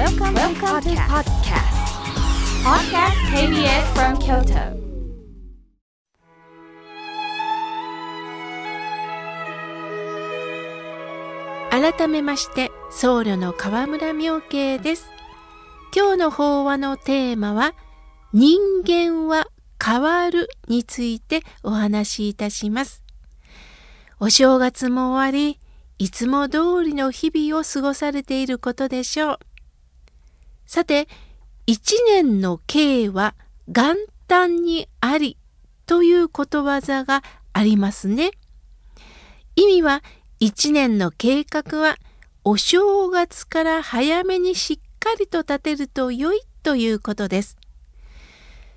Welcome, Welcome to podcast. Podcast KBS from Kyoto. 改めまして僧侶の河村明慶です今日の法話のテーマは人間は変わるについてお話しいたしますお正月も終わりいつも通りの日々を過ごされていることでしょうさて一年の計は元旦にありということわざがありますね意味は一年の計画はお正月から早めにしっかりと立てると良いということです。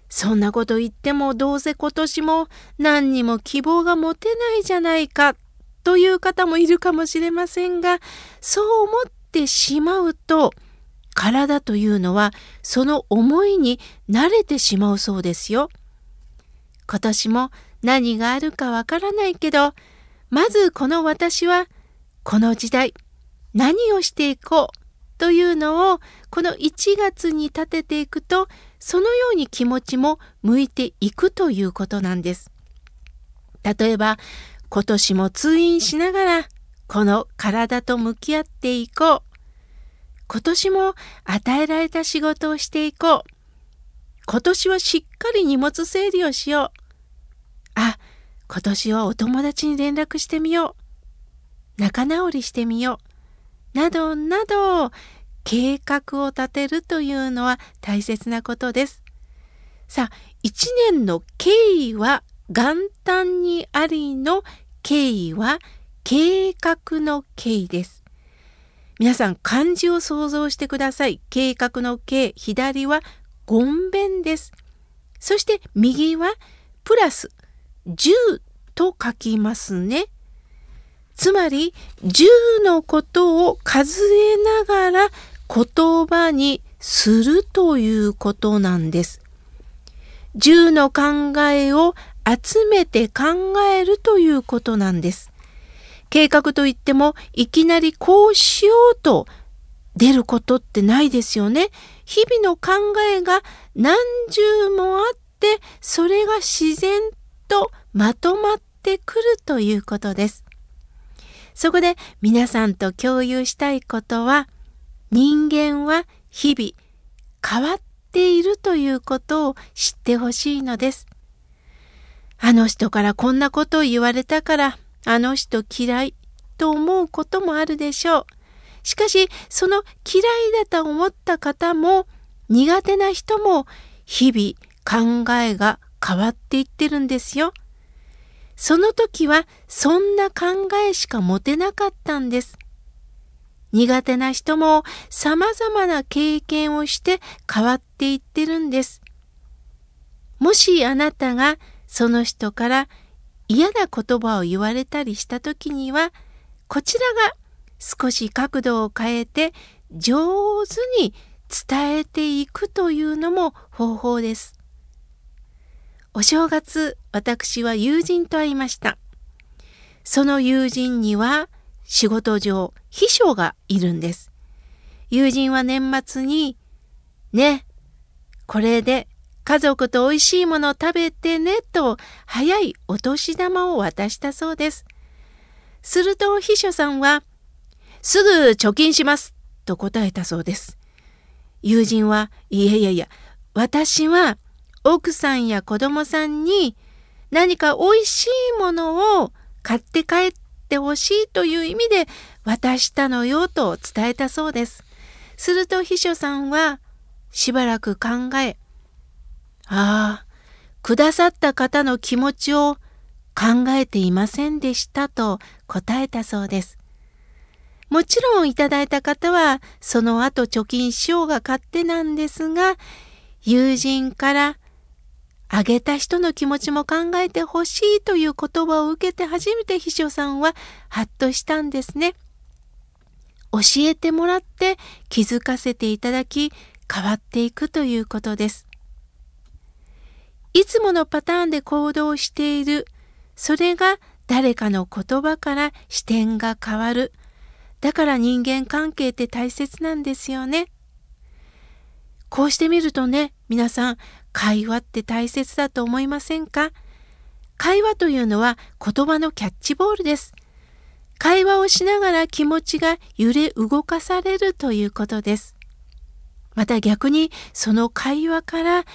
そんなこと言ってもどうせ今年も何にも希望が持てないじゃないかという方もいるかもしれませんがそう思ってしまうと体というのはその思いに慣れてしまうそうですよ。今年も何があるかわからないけどまずこの私はこの時代何をしていこうというのをこの1月に立てていくとそのように気持ちも向いていくということなんです。例えば今年も通院しながらこの体と向き合っていこう。今年も与えられた仕事をしていこう。今年はしっかり荷物整理をしよう。あ、今年はお友達に連絡してみよう。仲直りしてみよう。などなど、計画を立てるというのは大切なことです。さあ、一年の経緯は元旦にありの経緯は計画の経緯です。皆さん漢字を想像してください。計画の計、左はごんべんです。そして右はプラス10と書きますね。つまり10のことを数えながら言葉にするということなんです。10の考えを集めて考えるということなんです。計画といってもいきなりこうしようと出ることってないですよね。日々の考えが何十もあってそれが自然とまとまってくるということです。そこで皆さんと共有したいことは人間は日々変わっているということを知ってほしいのです。あの人からこんなことを言われたからあの人嫌いと思うこともあるでしょう。しかしその嫌いだと思った方も苦手な人も日々考えが変わっていってるんですよ。その時はそんな考えしか持てなかったんです。苦手な人も様々な経験をして変わっていってるんです。もしあなたがその人から嫌な言葉を言われたりした時にはこちらが少し角度を変えて上手に伝えていくというのも方法です。お正月、私は友人と会いました。その友人には仕事上、秘書がいるんです。友人は年末に、ね、これで家族と美味しいもの食べてねと早いお年玉を渡したそうです。すると秘書さんは、すぐ貯金しますと答えたそうです。友人は、いやいやいや、私は奥さんや子供さんに何か美味しいものを買って帰ってほしいという意味で渡したのよと伝えたそうです。すると秘書さんはしばらく考え、ああ、くださった方の気持ちを考えていませんでしたと答えたそうです。もちろんいただいた方はその後貯金しようが勝手なんですが友人からあげた人の気持ちも考えてほしいという言葉を受けて初めて秘書さんはハッとしたんですね。教えてもらって気づかせていただき変わっていくということです。いつものパターンで行動しているそれが誰かの言葉から視点が変わるだから人間関係って大切なんですよね。こうしてみるとね、皆さん、会話って大切だと思いませんか？会話というのは言葉のキャッチボールです。会話をしながら気持ちが揺れ動かされるということです。また逆にその会話から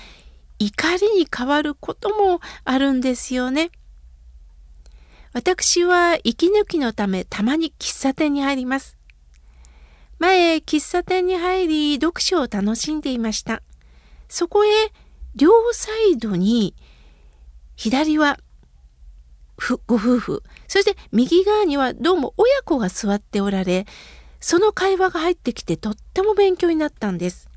怒りに変わることもあるんですよね。私は息抜きのためたまに喫茶店に入ります。前、喫茶店に入り読書を楽しんでいました。そこへ両サイドに左はご夫婦、そして右側にはどうも親子が座っておられ、その会話が入ってきてとっても勉強になったんです。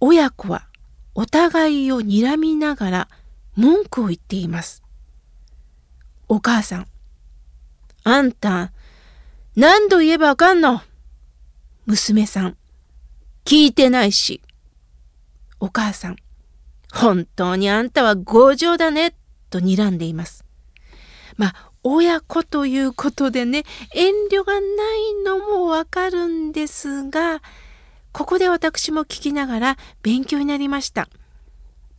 親子はお互いを睨みながら文句を言っています。お母さん、あんた、何度言えばあかんの？娘さん、聞いてないし。お母さん、本当にあんたは強情だね、と睨んでいます。まあ、親子ということでね、遠慮がないのもわかるんですが、ここで私も聞きながら勉強になりました。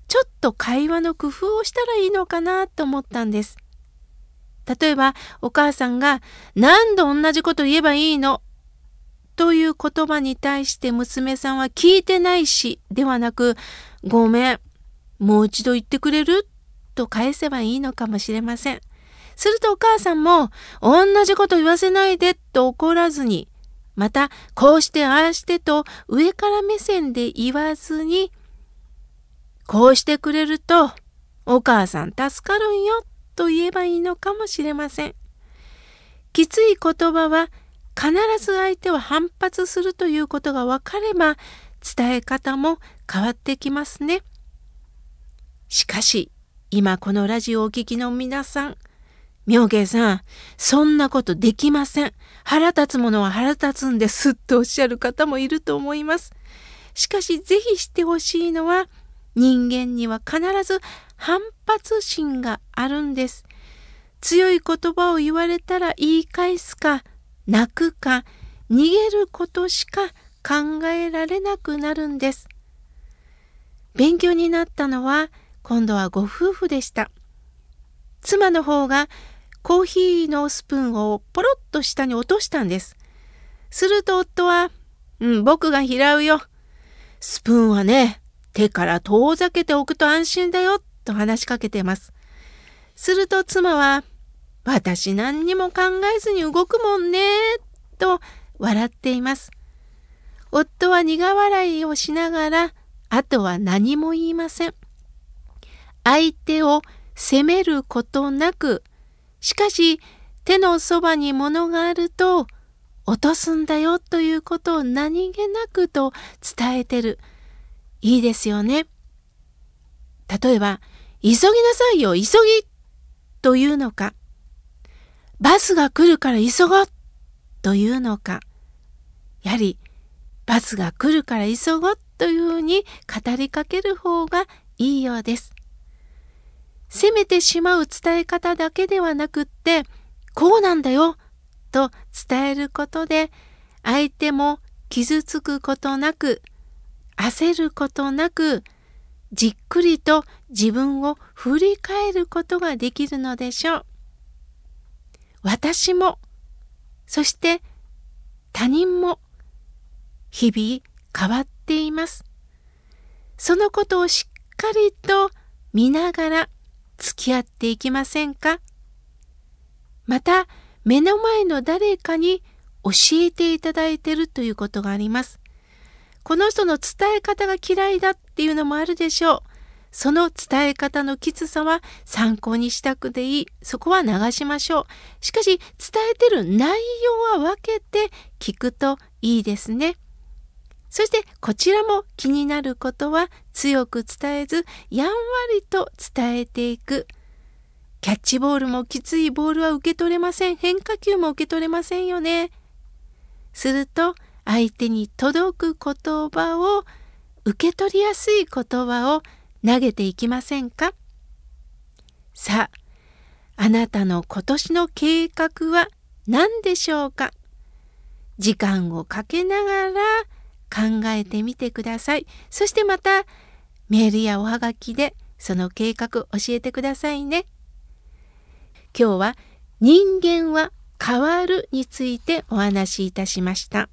ちょっと会話の工夫をしたらいいのかなと思ったんです。例えばお母さんが何度同じこと言えばいいの？という言葉に対して娘さんは聞いてないしではなくごめんもう一度言ってくれる？と返せばいいのかもしれません。するとお母さんも同じこと言わせないでと怒らずにまたこうしてああしてと上から目線で言わずにこうしてくれるとお母さん助かるんよと言えばいいのかもしれません。きつい言葉は必ず相手は反発するということが分かれば伝え方も変わってきますね。しかし今このラジオをお聴きの皆さん妙慶さんそんなことできません。腹立つものは腹立つんですとおっしゃる方もいると思います。しかしぜひしてほしいのは人間には必ず反発心があるんです。強い言葉を言われたら言い返すか、泣くか、逃げることしか考えられなくなるんです。勉強になったのは今度はご夫婦でした。妻の方がコーヒーのスプーンをポロッと下に落としたんです。すると夫は、うん、僕が拾うよ。スプーンはね、手から遠ざけておくと安心だよと話しかけてます。すると妻は、私何にも考えずに動くもんね、と笑っています。夫は苦笑いをしながら、あとは何も言いません。相手を責めることなく、しかし手のそばに物があると、落とすんだよということを何気なくと伝えてる。いいですよね。例えば、急ぎなさいよ、急ぎというのか、バスが来るから急ごうというのか、やはり、バスが来るから急ごうというふうに語りかける方がいいようです。責めてしまう伝え方だけではなくって、こうなんだよと伝えることで、相手も傷つくことなく、焦ることなく、じっくりと自分を振り返ることができるのでしょう。私も、そして他人も日々変わっています。そのことをしっかりと見ながら付き合っていきませんか？また目の前の誰かに教えていただいているということがあります。この人の伝え方が嫌いだっていうのもあるでしょう。その伝え方のきつさは参考にしたくでいい。そこは流しましょう。しかし、伝えてる内容は分けて聞くといいですね。そしてこちらも気になることは強く伝えずやんわりと伝えていく。キャッチボールもきついボールは受け取れません。変化球も受け取れませんよね。すると相手に届く言葉を受け取りやすい言葉を投げていきませんか？さああなたの今年の計画は何でしょうか？時間をかけながら考えてみてください。そしてまたメールやおはがきでその計画教えてくださいね。今日は人間は変わるについてお話しいたしました。